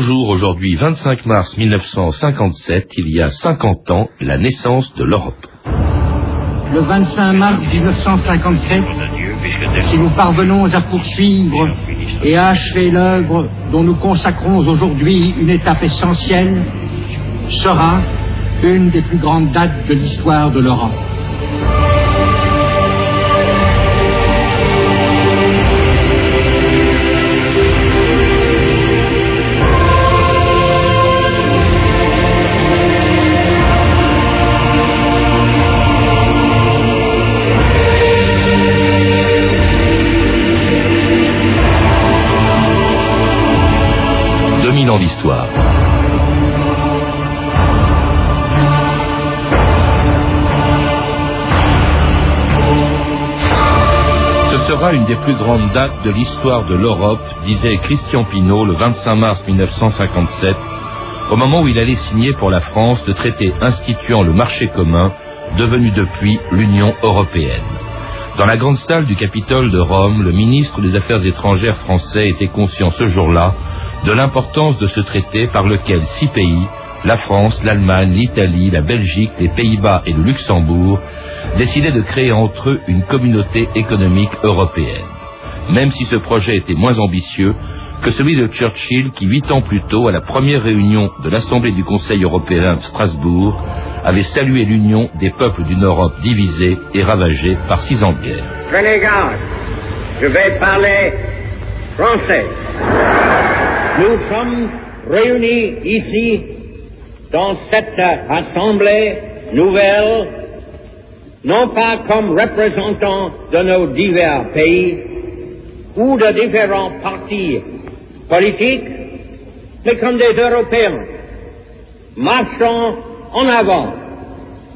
Bonjour, aujourd'hui 25 mars 1957, il y a 50 ans, la naissance de l'Europe. Le 25 mars 1957, si nous parvenons à poursuivre et à achever l'œuvre dont nous consacrons aujourd'hui une étape essentielle, sera une des plus grandes dates de l'histoire de l'Europe. Sera une des plus grandes dates de l'histoire de l'Europe, disait Christian Pinault le 25 mars 1957, au moment où il allait signer pour la France le traité instituant le marché commun, devenu depuis l'Union européenne. Dans la grande salle du Capitole de Rome, le ministre des Affaires étrangères français était conscient ce jour-là de l'importance de ce traité par lequel six pays, la France, l'Allemagne, l'Italie, la Belgique, les Pays-Bas et le Luxembourg, décidaient de créer entre eux une communauté économique européenne. Même si ce projet était moins ambitieux que celui de Churchill qui, huit ans plus tôt, à la première réunion de l'Assemblée du Conseil européen de Strasbourg, avait salué l'union des peuples d'une Europe divisée et ravagée par six ans de guerre. Prenez je vais parler français. Dans cette assemblée nouvelle, non pas comme représentants de nos divers pays ou de différents partis politiques, mais comme des Européens, marchant en avant,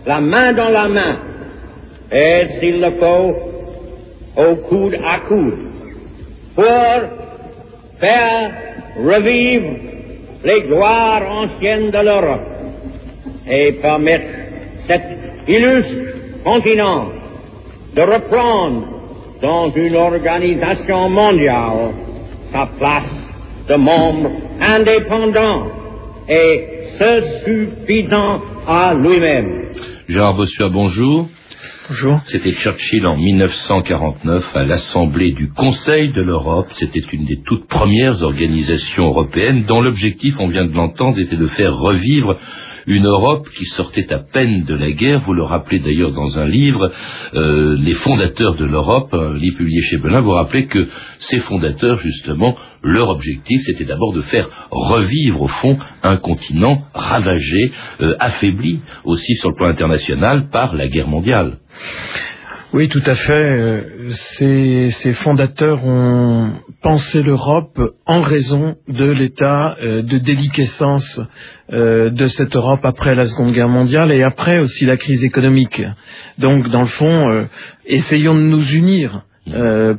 la main dans la main, et s'il le faut, au coude à coude, pour faire revivre les gloires anciennes de l'Europe et permettre cet illustre continent de reprendre dans une organisation mondiale sa place de membre indépendant et se suffisant à lui-même. Gérard Bossuat, bonjour. Bonjour. C'était Churchill en 1949 à l'Assemblée du Conseil de l'Europe. C'était une des toutes premières organisations européennes dont l'objectif, on vient de l'entendre, était de faire revivre une Europe qui sortait à peine de la guerre. Vous le rappelez d'ailleurs dans un livre, euh, Les fondateurs de l'Europe, un livre publié chez Belin, vous rappelez que ces fondateurs, justement, leur objectif, c'était d'abord de faire revivre, au fond, un continent ravagé, euh, affaibli aussi sur le plan international par la guerre mondiale. Oui, tout à fait. Euh, ces, fondateurs ont pensé l'Europe en raison de l'état euh, de déliquescence euh, de cette Europe après la Seconde Guerre mondiale et après aussi la crise économique. Donc, dans le fond, essayons de nous unir,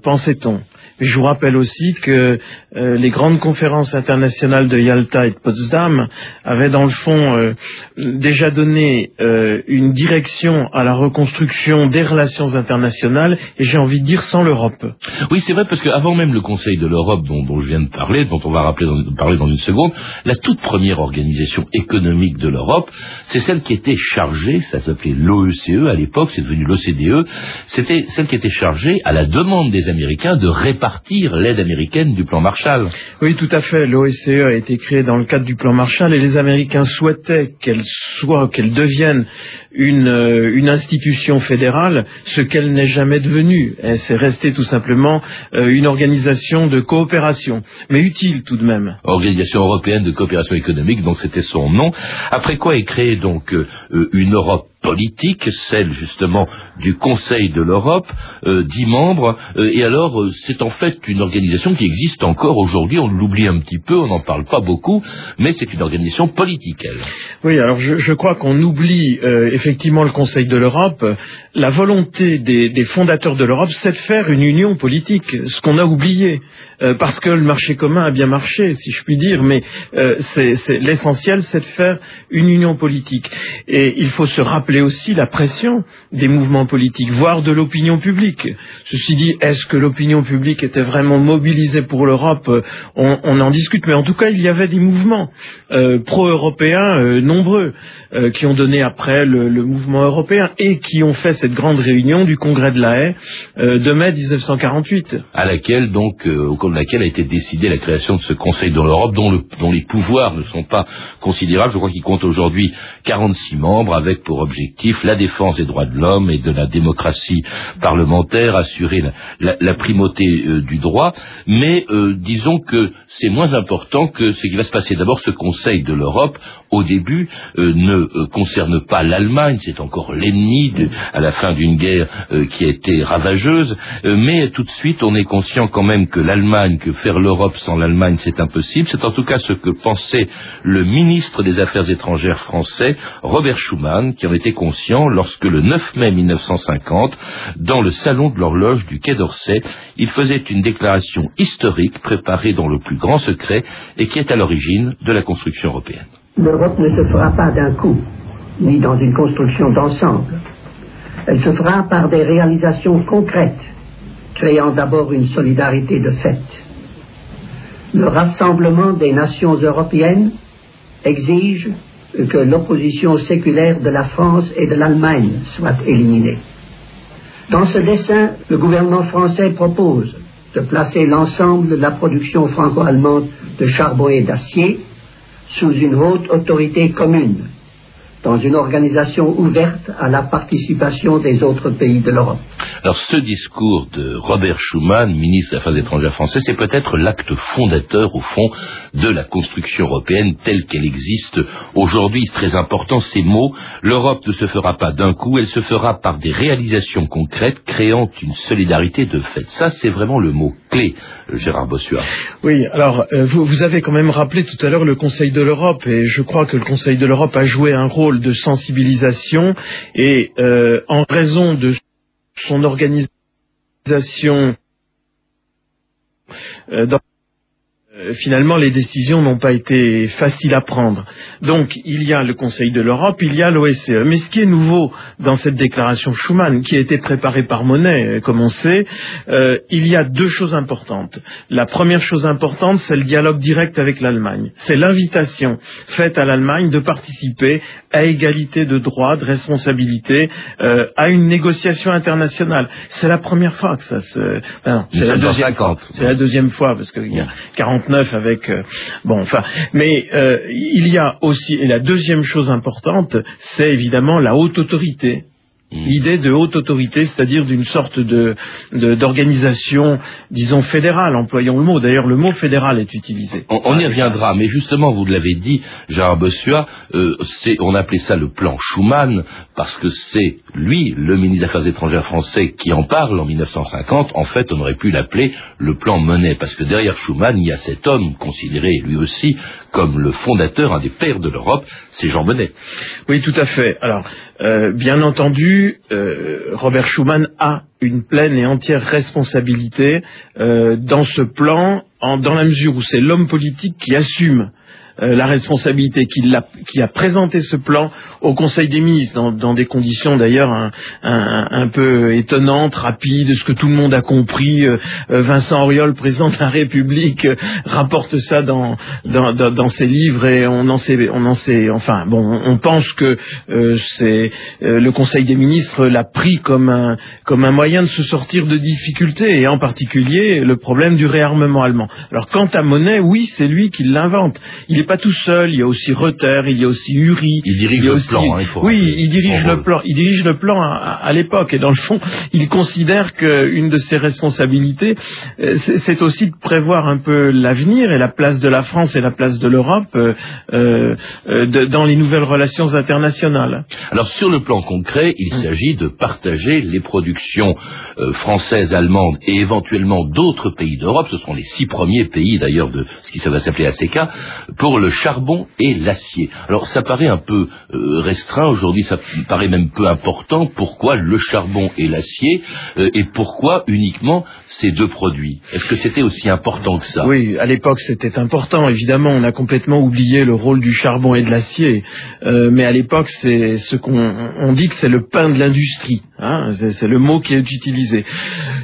pensait-on. Je vous rappelle aussi que euh, les grandes conférences internationales de Yalta et de Potsdam avaient dans le fond euh, déjà donné euh, une direction à la reconstruction des relations internationales et j'ai envie de dire sans l'Europe. Oui, c'est vrai parce qu'avant même le Conseil de l'Europe dont, je viens de parler, dont on va parler dans une seconde, la toute première organisation économique de l'Europe, c'est celle qui était chargée, ça s'appelait l'OECE à l'époque, c'est devenu l'OCDE, c'était celle qui était chargée à la demande des Américains de réparer partir l'aide américaine du plan Marshall. Oui, tout à fait. L'OSCE a été créée dans le cadre du plan Marshall et les Américains souhaitaient qu'elle soit, qu'elle devienne une, euh, une institution fédérale, ce qu'elle n'est jamais devenue. C'est resté tout simplement euh, une organisation de coopération, mais utile tout de même. Organisation européenne de coopération économique, donc c'était son nom. Après quoi est créée donc euh, une Europe politique, celle justement du Conseil de l'Europe, euh, dix membres, euh, et alors euh, c'est en fait une organisation qui existe encore aujourd'hui, on l'oublie un petit peu, on n'en parle pas beaucoup, mais c'est une organisation politique, elle. Oui, alors je, crois qu'on oublie effectivement le Conseil de l'Europe. La volonté des, fondateurs de l'Europe, c'est de faire une union politique, ce qu'on a oublié, parce que le marché commun a bien marché, si je puis dire, mais c'est l'essentiel, c'est de faire une union politique. Et il faut se rappeler aussi la pression des mouvements politiques, voire de l'opinion publique. Ceci dit, est-ce que l'opinion publique était vraiment mobilisée pour l'Europe? On, en discute, mais en tout cas, il y avait des mouvements euh, pro-européens euh, nombreux qui ont donné après le, le, mouvement européen et qui ont fait cette grande réunion du Congrès de la Haye de mai 1948. À laquelle, donc, au cours de laquelle a été décidée la création de ce Conseil de l'Europe, dont, dont les pouvoirs ne sont pas considérables. Je crois qu'il compte aujourd'hui 46 membres avec pour objectif la défense des droits de l'homme et de la démocratie parlementaire, assurer la, primauté euh, du droit, mais euh, disons que c'est moins important que ce qui va se passer. D'abord, ce Conseil de l'Europe, au début, euh, ne concerne pas l'Allemagne, c'est encore l'ennemi à la fin d'une guerre qui a été ravageuse, mais tout de suite, on est conscient quand même que l'Allemagne, que faire l'Europe sans l'Allemagne, c'est impossible. C'est en tout cas ce que pensait le ministre des Affaires étrangères français, Robert Schuman, qui en était conscient lorsque le 9 mai 1950, dans le salon de l'horloge du Quai d'Orsay, il faisait une déclaration historique préparée dans le plus grand secret et qui est à l'origine de la construction européenne. L'Europe ne se fera pas d'un coup, ni dans une construction d'ensemble. Elle se fera par des réalisations concrètes, créant d'abord une solidarité de fait. Le rassemblement des nations européennes exige que l'opposition séculaire de la France et de l'Allemagne soit éliminée. Dans ce dessin, le gouvernement français propose de placer l'ensemble de la production franco-allemande de charbon et d'acier sous une haute autorité commune dans une organisation ouverte à la participation des autres pays de l'Europe. Alors ce discours de Robert Schuman, ministre des Affaires étrangères français, c'est peut-être l'acte fondateur au fond de la construction européenne telle qu'elle existe aujourd'hui. C'est très important ces mots. L'Europe ne se fera pas d'un coup, elle se fera par des réalisations concrètes créant une solidarité de fait. Ça c'est vraiment le mot clé, Gérard Bossuat. Oui, alors euh, vous, vous avez quand même rappelé tout à l'heure le Conseil de l'Europe et je crois que le Conseil de l'Europe a joué un rôle de sensibilisation et euh, en raison de son organisation euh, dans finalement, les décisions n'ont pas été faciles à prendre. Donc, il y a le Conseil de l'Europe, il y a l'OSCE. Mais ce qui est nouveau dans cette déclaration Schuman, qui a été préparée par Monet, euh, comme on sait, euh, il y a deux choses importantes. La première chose importante, c'est le dialogue direct avec l'Allemagne. C'est l'invitation faite à l'Allemagne de participer à égalité de droits, de responsabilités, euh, à une négociation internationale. C'est la première fois que ça se... c'est la deuxième C'est la deuxième fois, parce qu'il y a 40 avec euh, bon enfin mais euh, il y a aussi et la deuxième chose importante c'est évidemment la haute autorité Mm. L'idée de haute autorité, c'est-à-dire d'une sorte de, d'organisation, disons fédérale, employons le mot. D'ailleurs, le mot fédéral est utilisé. On, y reviendra, mais justement, vous l'avez dit, Gérard Bossuat, euh, on appelait ça le plan Schuman parce que c'est lui, le ministre des Affaires étrangères français, qui en parle en 1950. En fait, on aurait pu l'appeler le plan Monet, parce que derrière Schuman, il y a cet homme considéré lui aussi comme le fondateur, un des pères de l'Europe, c'est Jean Monnet. Oui, tout à fait. Alors, euh, bien entendu, euh, Robert Schuman a une pleine et entière responsabilité euh, dans ce plan, dans la mesure où c'est l'homme politique qui assume la responsabilité, qui a, présenté ce plan au Conseil des ministres, dans, des conditions d'ailleurs un, peu étonnantes, rapides, ce que tout le monde a compris. Euh, euh, Vincent Auriol, président de la République, rapporte ça dans, ses livres et on en sait, on en sait, enfin bon, on pense que c'est le Conseil des ministres l'a pris comme un, moyen de se sortir de difficultés et en particulier le problème du réarmement allemand. Alors quant à Monet, oui, c'est lui qui l'invente. Pas tout seul, il y a aussi Reuter, il y a aussi Uri. Il dirige le plan, hein, il faut Oui, il dirige le plan. Il dirige le plan à, l'époque et dans le fond, il considère qu'une de ses responsabilités, euh, c'est aussi de prévoir un peu l'avenir et la place de la France et la place de l'Europe euh, euh, dans les nouvelles relations internationales. Alors sur le plan concret, il mm. s'agit de partager les productions françaises, allemandes et éventuellement d'autres pays d'Europe. Ce seront les six premiers pays d'ailleurs de ce qui ça va s'appeler ACK pour le charbon et l'acier. Alors ça paraît un peu euh, restreint aujourd'hui, ça paraît même peu important. Pourquoi le charbon et l'acier euh, et pourquoi uniquement ces deux produits? Est-ce que c'était aussi important que ça? Oui, à l'époque c'était important. Évidemment, on a complètement oublié le rôle du charbon et de l'acier, euh, mais à l'époque c'est ce qu'on dit que c'est le pain de l'industrie. Hein, c'est le mot qui est utilisé.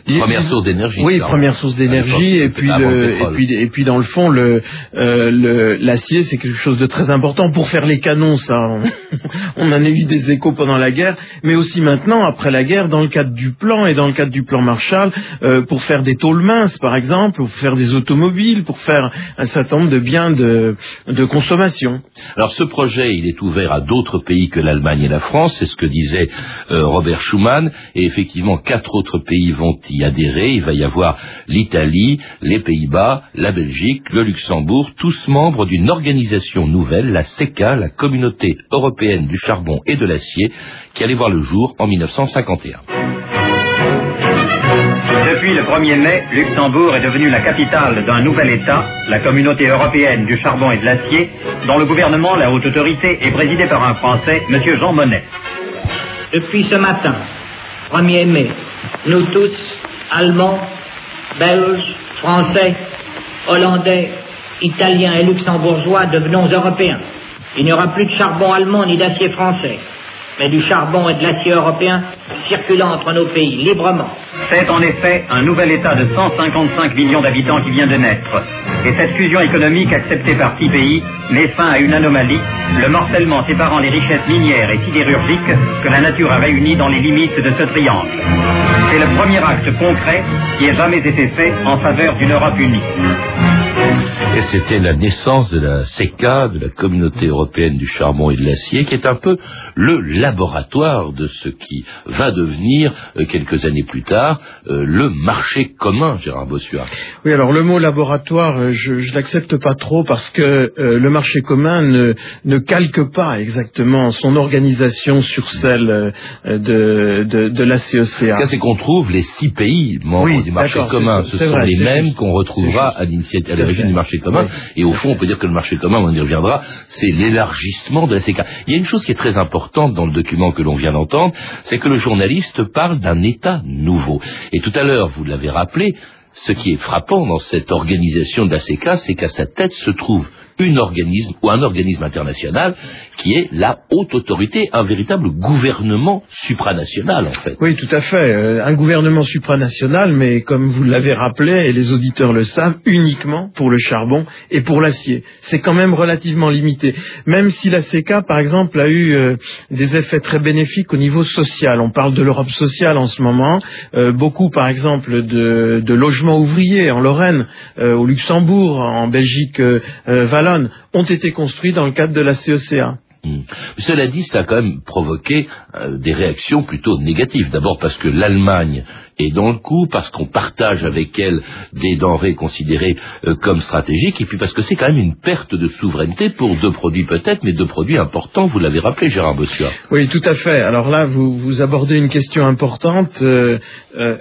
Première source d'énergie. Oui, première source d'énergie, et puis, et puis et puis dans le fond le l'acier c'est quelque chose de très important pour faire les canons. Ça, on, en a eu des échos pendant la guerre, mais aussi maintenant après la guerre dans le cadre du plan et dans le cadre du plan Marshall euh, pour faire des tôles minces par exemple, pour faire des automobiles, pour faire un certain nombre de biens de, de consommation. Alors ce projet il est ouvert à d'autres pays que l'Allemagne et la France, c'est ce que disait euh, Robert Schuman, et effectivement quatre autres pays vont y adhérer. Il va y avoir l'Italie, les Pays-Bas, la Belgique, le Luxembourg, tous membres d'une organisation nouvelle, la CECA, la Communauté européenne du charbon et de l'acier, qui allait voir le jour en 1951. Depuis le 1er mai, Luxembourg est devenu la capitale d'un nouvel État, la Communauté européenne du charbon et de l'acier, dont le gouvernement, la haute autorité, est présidé par un Français, M. Jean Monnet. Depuis ce matin, 1er mai, nous tous, Allemands, Belges, Français, Hollandais, Italiens et Luxembourgeois, devenons Européens. Il n'y aura plus de charbon allemand ni d'acier français mais du charbon et de l'acier européen circulant entre nos pays librement. C'est en effet un nouvel État de 155 millions d'habitants qui vient de naître. Et cette fusion économique acceptée par six pays met fin à une anomalie, le morcellement séparant les richesses minières et sidérurgiques que la nature a réunies dans les limites de ce triangle. C'est le premier acte concret qui ait jamais été fait en faveur d'une Europe unie. Et c'était la naissance de la CECA, de la Communauté européenne du charbon et de l'acier, qui est un peu le laboratoire de ce qui va devenir, euh, quelques années plus tard, euh, le marché commun, Gérard Bossuard. Oui, alors le mot laboratoire, euh, je ne l'accepte pas trop parce que le marché commun ne, ne, calque pas exactement son organisation sur celle de, de, de la CECA. Ce c'est qu'on trouve les six pays membres du marché commun. Ce sont les mêmes qu'on retrouvera à l'origine du marché commun. Et au fond, on peut dire que le marché commun, on y reviendra, c'est l'élargissement de la CECA. Il y a une chose qui est très importante dans le document que l'on vient d'entendre, c'est que le journaliste parle d'un État nouveau. Et tout à l'heure, vous l'avez rappelé, ce qui est frappant dans cette organisation de la CECA, c'est qu'à sa tête se trouve un organisme ou un organisme international qui est la haute autorité, un véritable gouvernement supranational en fait. Oui, tout à fait. Euh, un gouvernement supranational, mais comme vous l'avez rappelé, et les auditeurs le savent, uniquement pour le charbon et pour l'acier. C'est quand même relativement limité. Même si la CECA, par exemple, a eu euh, des effets très bénéfiques au niveau social. On parle de l'Europe sociale en ce moment. Euh, beaucoup, par exemple, de, logements ouvriers en Lorraine, au Luxembourg, en Belgique, Ont été construits dans le cadre de la CECA. Hmm. Cela dit, ça a quand même provoqué euh, des réactions plutôt négatives. D'abord parce que l'Allemagne dans le coup, parce qu'on partage avec elle des denrées considérées euh, comme stratégiques, et puis parce que c'est quand même une perte de souveraineté pour deux produits peut-être, mais deux produits importants, vous l'avez rappelé Gérard Bossuat. Oui, tout à fait. Alors là, vous, abordez une question importante. Euh,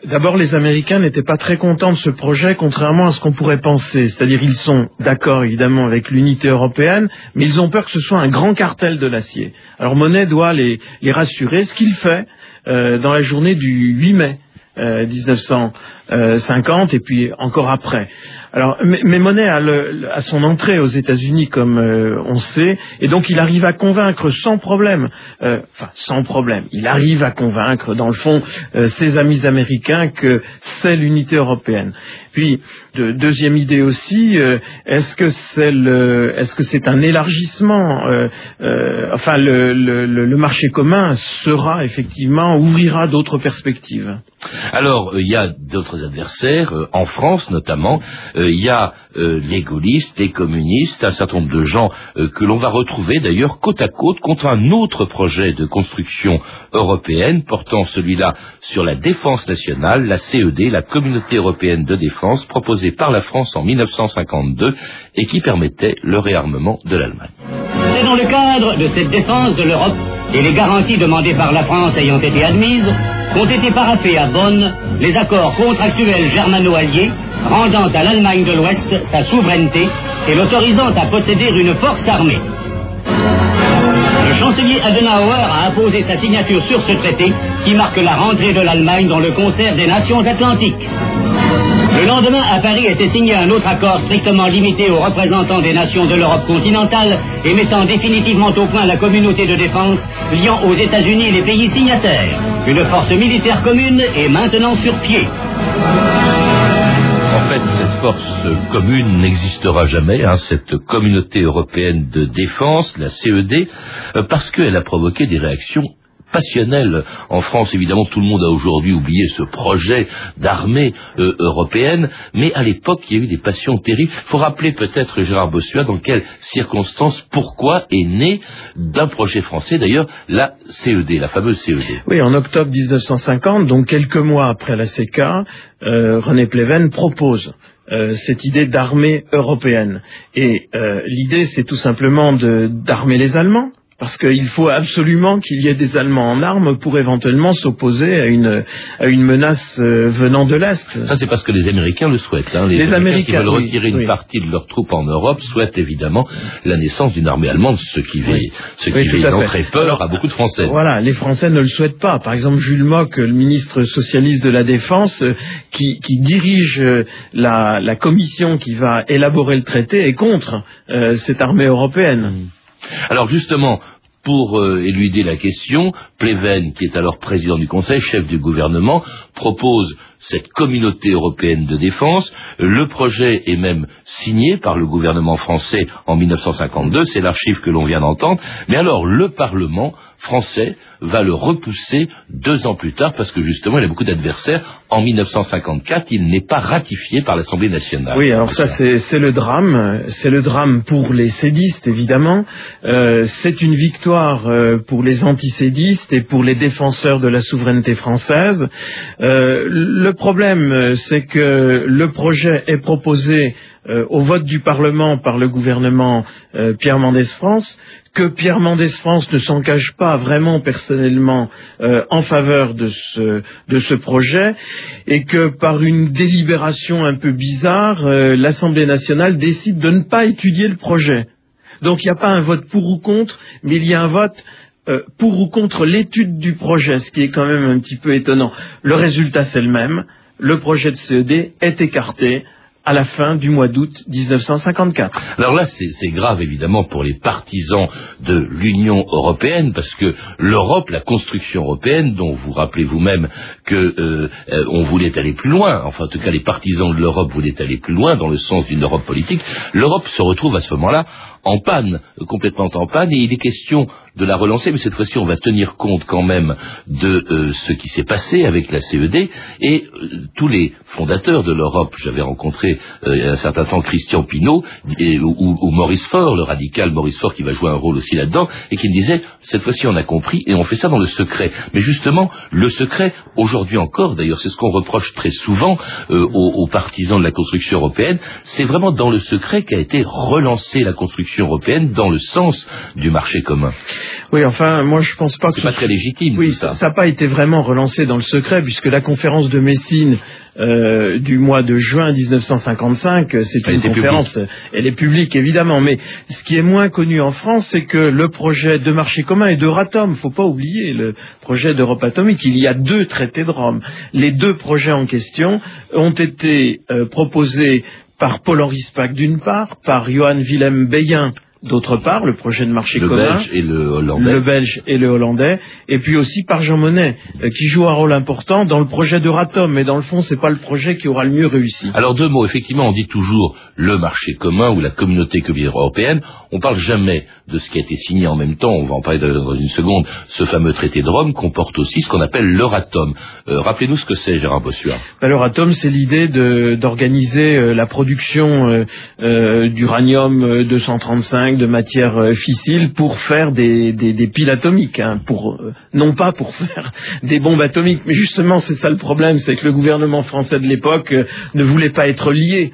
d'abord, les Américains n'étaient pas très contents de ce projet, contrairement à ce qu'on pourrait penser. C'est-à-dire, ils sont d'accord évidemment avec l'unité européenne, mais ils ont peur que ce soit un grand cartel de l'acier. Alors Monet doit les, rassurer, ce qu'il fait euh, dans la journée du 8 mai 1950 euh, et puis encore après. Alors, mais, Monet a, le, son entrée aux États-Unis, comme euh, on sait, et donc il arrive à convaincre sans problème, enfin sans problème, il arrive à convaincre, dans le fond, ses amis américains que c'est l'unité européenne. Puis, de, deuxième idée aussi, euh, est-ce que c'est un élargissement euh, euh, Enfin, le, marché commun sera effectivement ouvrira d'autres perspectives? Alors, il y a d'autres adversaires en France notamment. il y a les gaullistes, les communistes, un certain nombre de gens que l'on va retrouver d'ailleurs côte à côte contre un autre projet de construction européenne portant celui-là sur la défense nationale, la CED, la Communauté européenne de défense proposé par la France en 1952 et qui permettait le réarmement de l'Allemagne. C'est dans le cadre de cette défense de l'Europe et les garanties demandées par la France ayant été admises qu'ont été paraffés à Bonn les accords contractuels germano-alliés rendant à l'Allemagne de l'Ouest sa souveraineté et l'autorisant à posséder une force armée. Le chancelier Adenauer a apposé sa signature sur ce traité qui marque la rentrée de l'Allemagne dans le concert des nations atlantiques. Le lendemain, à Paris, était signé un autre accord strictement limité aux représentants des nations de l'Europe continentale et mettant définitivement au point la communauté de défense liant aux États-Unis les pays signataires. Une force militaire commune est maintenant sur pied. En fait, cette force commune n'existera jamais, hein, cette communauté européenne de défense, la CED, euh, parce qu'elle a provoqué des réactions passionnelle. En France, évidemment, tout le monde a aujourd'hui oublié ce projet d'armée euh, européenne, mais à l'époque, il y a eu des passions terribles. Il faut rappeler peut-être, Gérard Bossuat, dans quelles circonstances, pourquoi est né d'un projet français, d'ailleurs, la CED, la fameuse CED. Oui, en octobre 1950, donc quelques mois après la CK, euh, René Pleven propose euh, cette idée d'armée européenne. Et l'idée, c'est tout simplement d'armer les Allemands, parce qu'il faut absolument qu'il y ait des Allemands en armes pour éventuellement s'opposer à une, à une menace euh, venant de l'Est. Ça, c'est parce que les Américains le souhaitent. Hein. Les, Américains, qui veulent retirer une partie de leurs troupes en Europe souhaitent évidemment la naissance d'une armée allemande, ce qui, oui. ce qui peur à beaucoup de Français. Voilà, les Français ne le souhaitent pas. Par exemple, Jules Mock, le ministre socialiste de la Défense, euh, qui, qui dirige euh, la, la, commission qui va élaborer le traité, est contre cette armée européenne. Alors justement, pour euh, éluder la question, Pleven, qui est alors président du Conseil, chef du gouvernement, propose cette communauté européenne de défense. Le projet est même signé par le gouvernement français en 1952, c'est l'archive que l'on vient d'entendre, mais alors le Parlement français va le repousser deux ans plus tard parce que justement il a beaucoup d'adversaires. En 1954, il n'est pas ratifié par l'Assemblée nationale. Oui, alors ça c'est le drame. C'est le drame pour les sédistes évidemment. Euh, c'est une victoire euh, pour les antisédistes et pour les défenseur de la souveraineté française. Euh, problème, euh, c'est que le projet est proposé euh, au vote du Parlement par le gouvernement Pierre Mendès France, que Pierre Mendès France ne s'engage pas vraiment personnellement en faveur de ce projet et que par une délibération un peu bizarre, l'Assemblée nationale décide de ne pas étudier le projet. Donc il n'y a pas un vote pour ou contre, mais il y a un vote euh, pour ou contre l'étude du projet, ce qui est quand même un petit peu étonnant. Le résultat, c'est le même. Le projet de CED est écarté à la fin du mois d'août 1954. Alors là, c'est grave évidemment pour les partisans de l'Union européenne, parce que l'Europe, la construction européenne, dont vous rappelez vous-même que euh, euh, on voulait aller plus loin, enfin en tout cas les partisans de l'Europe voulaient aller plus loin dans le sens d'une Europe politique, l'Europe se retrouve à ce moment-là en panne, complètement en panne, et il est question de la relancer, mais cette fois-ci on va tenir compte quand même de euh, ce qui s'est passé avec la CED, et euh, tous les fondateurs de l'Europe, j'avais rencontré euh, il y a un certain temps Christian Pinault, ou, Maurice Faure, le radical Maurice Faure qui va jouer un rôle aussi là-dedans, et qui me disait, cette fois-ci on a compris, et on fait ça dans le secret. Mais justement, le secret, aujourd'hui encore, d'ailleurs c'est ce qu'on reproche très souvent aux, aux partisans de la construction européenne, c'est vraiment dans le secret qu'a été relancée la construction européenne dans le sens du marché commun. Oui, enfin, moi je pense pas que... C'est pas très légitime. Oui, ça n'a pas été vraiment relancé dans le secret, puisque la conférence de Messine euh, du mois de juin 1955, c'est une conférence, elle est publique évidemment, mais ce qui est moins connu en France, c'est que le projet de marché commun est d'Euratom. Faut pas oublier le projet d'Europe atomique. Il y a deux traités de Rome. Les deux projets en question ont été euh, proposés par Paul-Henri Spack d'une part, par Johann Willem Beyen D'autre part, le projet de marché le commun, belge et le hollandais, le belge et le hollandais, et puis aussi par Jean Monnet, euh, qui joue un rôle important dans le projet d'Euratom, mais dans le fond, c'est pas le projet qui aura le mieux réussi. Alors deux mots, effectivement, on dit toujours le marché commun ou la communauté européenne. On parle jamais de ce qui a été signé en même temps. On va en parler dans une seconde. Ce fameux traité de Rome comporte aussi ce qu'on appelle l'Euratom. Euh, rappelez-nous ce que c'est, Gérard Bossuard. Ben, L'Euratom, c'est l'idée d'organiser euh, la production d'uranium 235 de matière euh, fissile pour faire des, piles atomiques, hein, pour, euh, non pas pour faire des bombes atomiques, mais justement c'est ça le problème, c'est que le gouvernement français de l'époque euh, ne voulait pas être lié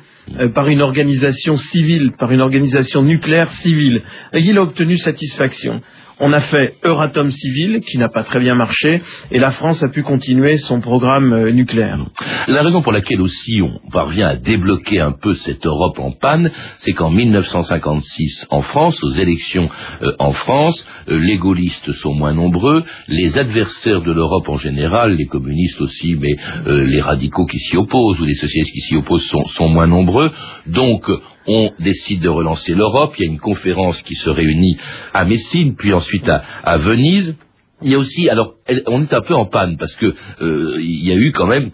par une organisation civile, par une organisation nucléaire civile. Et il a obtenu satisfaction. On a fait Euratom civil, qui n'a pas très bien marché, et la France a pu continuer son programme nucléaire. La raison pour laquelle aussi on parvient à débloquer un peu cette Europe en panne, c'est qu'en 1956, en France, aux élections euh, en France, euh, les gaullistes sont moins nombreux, les adversaires de l'Europe en général, les communistes aussi, mais les radicaux qui s'y opposent ou les socialistes qui s'y opposent sont, moins nombreux. Donc on décide de relancer l'Europe, il y a une conférence qui se réunit à Messine, puis ensuite à, Venise. Il y a aussi, alors, on est un peu en panne parce que euh, il y a eu quand même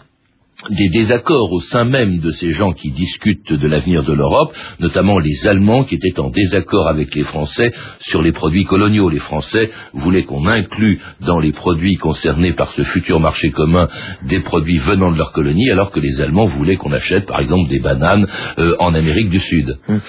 des désaccords au sein même de ces gens qui discutent de l'avenir de l'Europe, notamment les Allemands qui étaient en désaccord avec les Français sur les produits coloniaux. Les Français voulaient qu'on inclue dans les produits concernés par ce futur marché commun des produits venant de leur colonie, alors que les Allemands voulaient qu'on achète par exemple des bananes euh, en Amérique du Sud. Hum.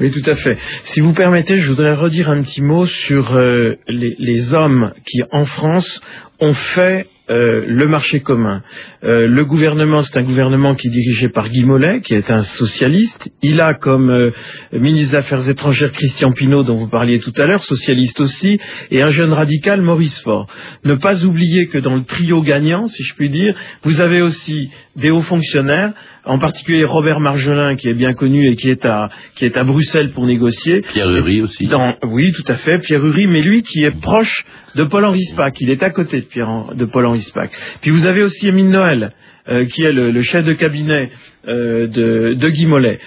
Oui, tout à fait. Si vous permettez, je voudrais redire un petit mot sur euh, les, les hommes qui, en France, ont fait euh, le marché commun. Euh, le gouvernement, c'est un gouvernement qui est dirigé par Guy Mollet, qui est un socialiste. Il a comme euh, ministre des Affaires étrangères Christian Pinault, dont vous parliez tout à l'heure, socialiste aussi, et un jeune radical, Maurice Faure. Ne pas oublier que dans le trio gagnant, si je puis dire, vous avez aussi des hauts fonctionnaires, en particulier Robert Marjolin, qui est bien connu et qui est à, qui est à Bruxelles pour négocier. Pierre Uri aussi. oui, tout à fait, Pierre Uri, mais lui qui est proche de Paul-Henri Spack. Il est à côté de, Pierre, de Paul-Henri Spack. Puis vous avez aussi Émile Noël, euh, qui est le, chef de cabinet euh, de, de Guy Mollet.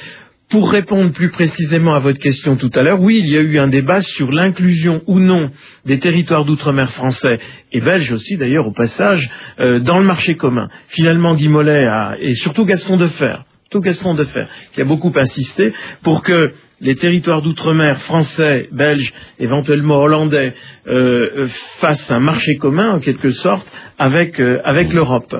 Pour répondre plus précisément à votre question tout à l'heure, oui, il y a eu un débat sur l'inclusion ou non des territoires d'outre-mer français et belges aussi d'ailleurs au passage euh, dans le marché commun. Finalement, Guy Mollet a, et surtout Gaston Defer, tout Gaston Defer, qui a beaucoup insisté pour que les territoires d'outre-mer français, belges, éventuellement hollandais, euh, fassent un marché commun en quelque sorte avec, euh, avec l'Europe.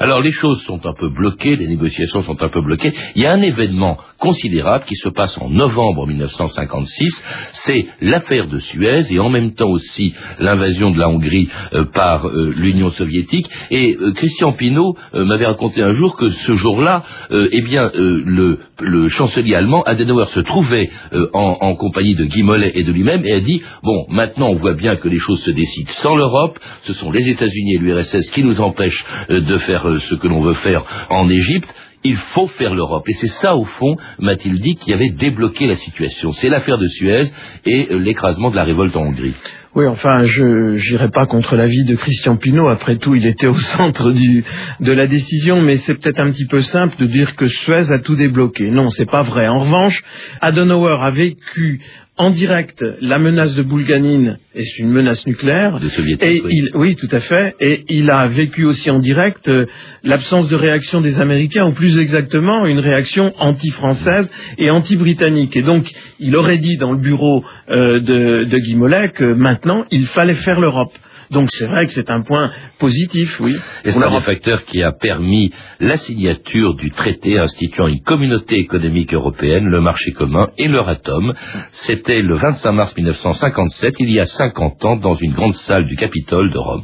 Alors les choses sont un peu bloquées, les négociations sont un peu bloquées. Il y a un événement considérable qui se passe en novembre 1956, c'est l'affaire de Suez et en même temps aussi l'invasion de la Hongrie euh, par l'Union soviétique. Et Christian Pinault m'avait raconté un jour que ce jour-là, eh bien, le chancelier allemand Adenauer se trouvait euh, en, compagnie de Guy Mollet et de lui-même et a dit bon maintenant on voit bien que les choses se décident sans l'Europe, ce sont les États-Unis et l'URSS qui nous empêchent euh, de faire euh, ce que l'on veut faire en Égypte il faut faire l'Europe. Et c'est ça, au fond, m'a-t-il dit, qui avait débloqué la situation. C'est l'affaire de Suez et l'écrasement de la révolte en Hongrie. Oui, enfin, je n'irai pas contre l'avis de Christian Pinault. Après tout, il était au centre de la décision, mais c'est peut-être un petit peu simple de dire que Suez a tout débloqué. Non, c'est pas vrai. En revanche, Adenauer a vécu en direct la menace de Boulganine, et c'est une menace nucléaire. et oui. Il, oui, tout à fait. Et il a vécu aussi en direct euh, l'absence de réaction des Américains, ou plus exactement une réaction anti-française et anti-britannique. Et donc, il aurait dit dans le bureau euh, de, de Guy Mollet que maintenant, il fallait faire l'Europe. Donc c'est vrai que c'est un point positif, oui. Et c'est un des facteurs qui a permis la signature du traité instituant une communauté économique européenne, le marché commun et l'Euratom. C'était le 25 mars 1957, il y a 50 ans, dans une grande salle du Capitole de Rome.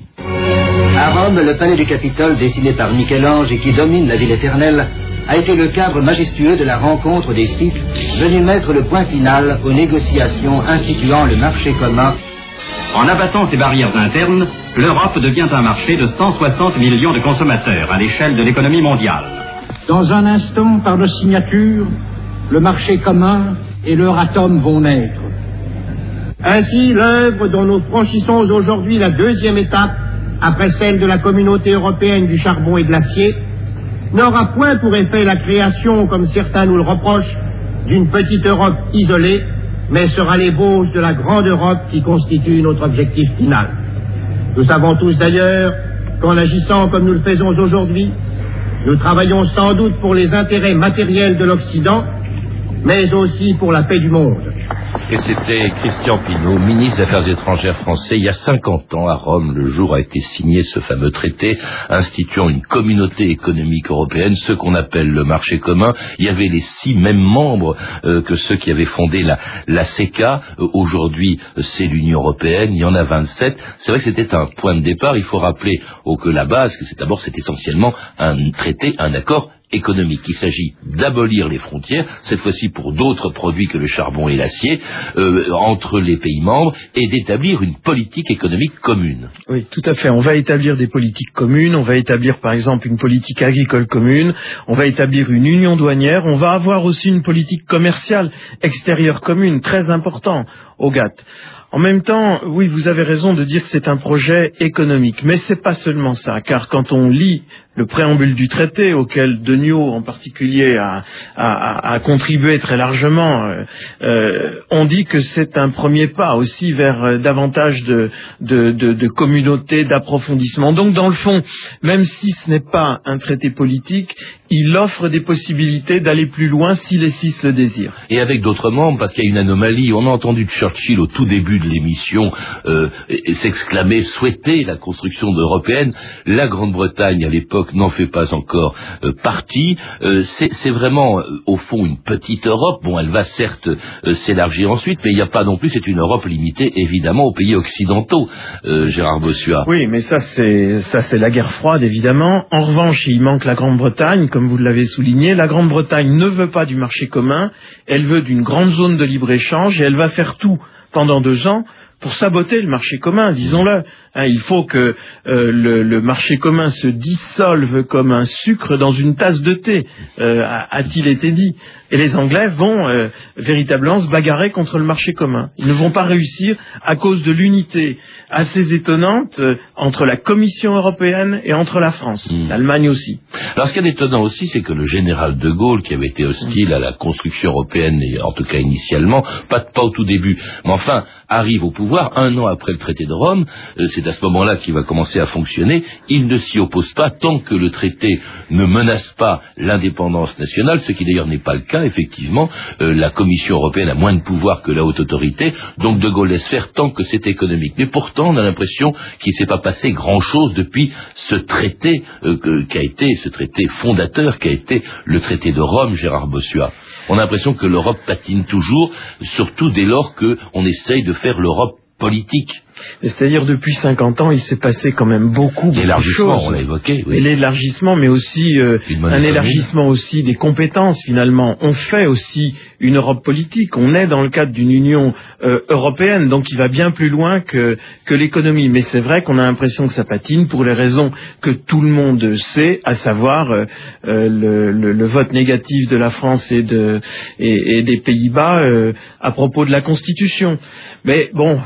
À Rome, le palais du Capitole, dessiné par Michel-Ange et qui domine la ville éternelle, a été le cadre majestueux de la rencontre des sites venus mettre le point final aux négociations instituant le marché commun en abattant ces barrières internes, l'Europe devient un marché de 160 millions de consommateurs à l'échelle de l'économie mondiale. Dans un instant, par nos signatures, le marché commun et l'Euratom vont naître. Ainsi, l'œuvre dont nous franchissons aujourd'hui la deuxième étape, après celle de la communauté européenne du charbon et de l'acier, n'aura point pour effet la création, comme certains nous le reprochent, d'une petite Europe isolée, mais sera l'ébauche de la grande Europe qui constitue notre objectif final. Nous savons tous d'ailleurs qu'en agissant comme nous le faisons aujourd'hui, nous travaillons sans doute pour les intérêts matériels de l'Occident, mais aussi pour la paix du monde. Et c'était Christian Pinault, ministre des Affaires étrangères français, il y a 50 ans à Rome, le jour a été signé ce fameux traité instituant une communauté économique européenne, ce qu'on appelle le marché commun. Il y avait les six mêmes membres euh, que ceux qui avaient fondé la, la CECA. Euh, aujourd'hui, c'est l'Union européenne, il y en a 27. C'est vrai que c'était un point de départ. Il faut rappeler que la base, c'est d'abord, c'est essentiellement un traité, un accord économique. Il s'agit d'abolir les frontières, cette fois-ci pour d'autres produits que le charbon et l'acier, euh, entre les pays membres, et d'établir une politique économique commune. Oui, tout à fait. On va établir des politiques communes, on va établir par exemple une politique agricole commune, on va établir une union douanière, on va avoir aussi une politique commerciale extérieure commune, très important au GATT. En même temps, oui, vous avez raison de dire que c'est un projet économique, mais c'est pas seulement ça, car quand on lit le préambule du traité, auquel Degnaud en particulier a, contribué très largement, euh, euh, on dit que c'est un premier pas aussi vers euh, davantage de, de, de, de communautés, d'approfondissement. Donc, dans le fond, même si ce n'est pas un traité politique, il offre des possibilités d'aller plus loin si les six le désirent. Et avec d'autres membres, parce qu'il y a une anomalie, on a entendu Churchill au tout début l'émission euh, s'exclamer, souhaiter la construction européenne. La Grande-Bretagne, à l'époque, n'en fait pas encore euh, partie. Euh, c'est vraiment, euh, au fond, une petite Europe. Bon, elle va certes s'élargir ensuite, mais il n'y a pas non plus, c'est une Europe limitée, évidemment, aux pays occidentaux, Gérard Bossua. Oui, mais ça, c'est ça, c'est la guerre froide, évidemment. En revanche, il manque la Grande-Bretagne, comme vous l'avez souligné. La Grande-Bretagne ne veut pas du marché commun, elle veut d'une grande zone de libre-échange et elle va faire tout pendant deux ans pour saboter le marché commun, disons-le. Hein, il faut que euh, le, marché commun se dissolve comme un sucre dans une tasse de thé, euh, a-t-il été dit. Et les Anglais vont euh, véritablement se bagarrer contre le marché commun. Ils ne vont pas réussir à cause de l'unité assez étonnante euh, entre la Commission européenne et entre la France, mmh. l'Allemagne aussi. Alors ce qui est étonnant aussi, c'est que le général de Gaulle, qui avait été hostile mmh. à la construction européenne, et en tout cas initialement, pas, pas au tout début, mais enfin arrive au pouvoir un an après le traité de Rome, euh, c'est à ce moment-là qu'il va commencer à fonctionner, il ne s'y oppose pas tant que le traité ne menace pas l'indépendance nationale, ce qui d'ailleurs n'est pas le cas, effectivement, euh, la Commission européenne a moins de pouvoir que la haute autorité, donc De Gaulle laisse faire tant que c'est économique. Mais pourtant, on a l'impression qu'il ne s'est pas passé grand-chose depuis ce traité euh, qui a été, ce traité fondateur qui a été le traité de Rome, Gérard Bossua. On a l'impression que l'Europe patine toujours, surtout dès lors qu'on essaye de faire l'Europe politique. C'est-à-dire depuis 50 ans, il s'est passé quand même beaucoup, beaucoup de choses. on l'a évoqué. Oui. Et l'élargissement, mais aussi euh, un élargissement aussi des compétences finalement. On fait aussi une Europe politique. On est dans le cadre d'une Union euh, européenne, donc il va bien plus loin que, que l'économie. Mais c'est vrai qu'on a l'impression que ça patine pour les raisons que tout le monde sait, à savoir euh, le, le, le, vote négatif de la France et, de, et, et des Pays-Bas euh, à propos de la Constitution. Mais bon,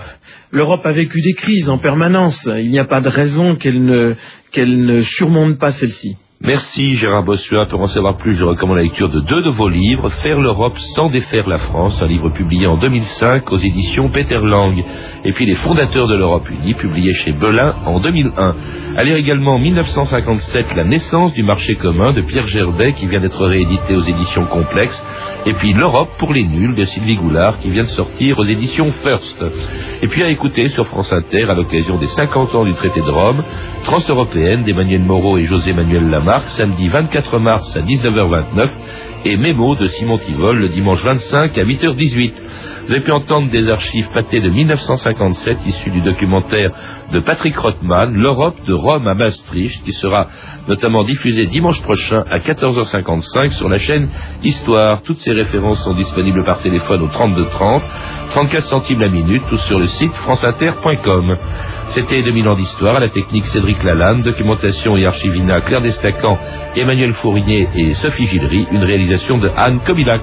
l'Europe a vécu des crises en permanence. Il n'y a pas de raison qu'elle ne, qu'elle ne surmonte pas celle-ci. Merci Gérard Bossuat. Pour en savoir plus, je recommande la lecture de deux de vos livres, Faire l'Europe sans défaire la France, un livre publié en 2005 aux éditions Peter Lang, et puis Les fondateurs de l'Europe unie, publié chez Belin en 2001. À lire également 1957, La naissance du marché commun de Pierre Gerbet, qui vient d'être réédité aux éditions Complexes, et puis L'Europe pour les nuls de Sylvie Goulard, qui vient de sortir aux éditions First. Et puis à écouter sur France Inter, à l'occasion des 50 ans du traité de Rome, Transeuropéenne d'Emmanuel Moreau et José Manuel Samedi 24 mars à 19h29 et Mémo de Simon Tivol le dimanche 25 à 8h18. Vous avez pu entendre des archives pâtées de 1957 issues du documentaire de Patrick Rothman, L'Europe de Rome à Maastricht, qui sera notamment diffusé dimanche prochain à 14h55 sur la chaîne Histoire. Toutes ces références sont disponibles par téléphone au 32 30, 34 centimes la minute ou sur le site franceinter.com. C'était 2000 ans d'histoire à la technique Cédric Lalanne, documentation et archivina Claire Destacan, Emmanuel Fournier et Sophie Gillery, une de Anne Kobilac.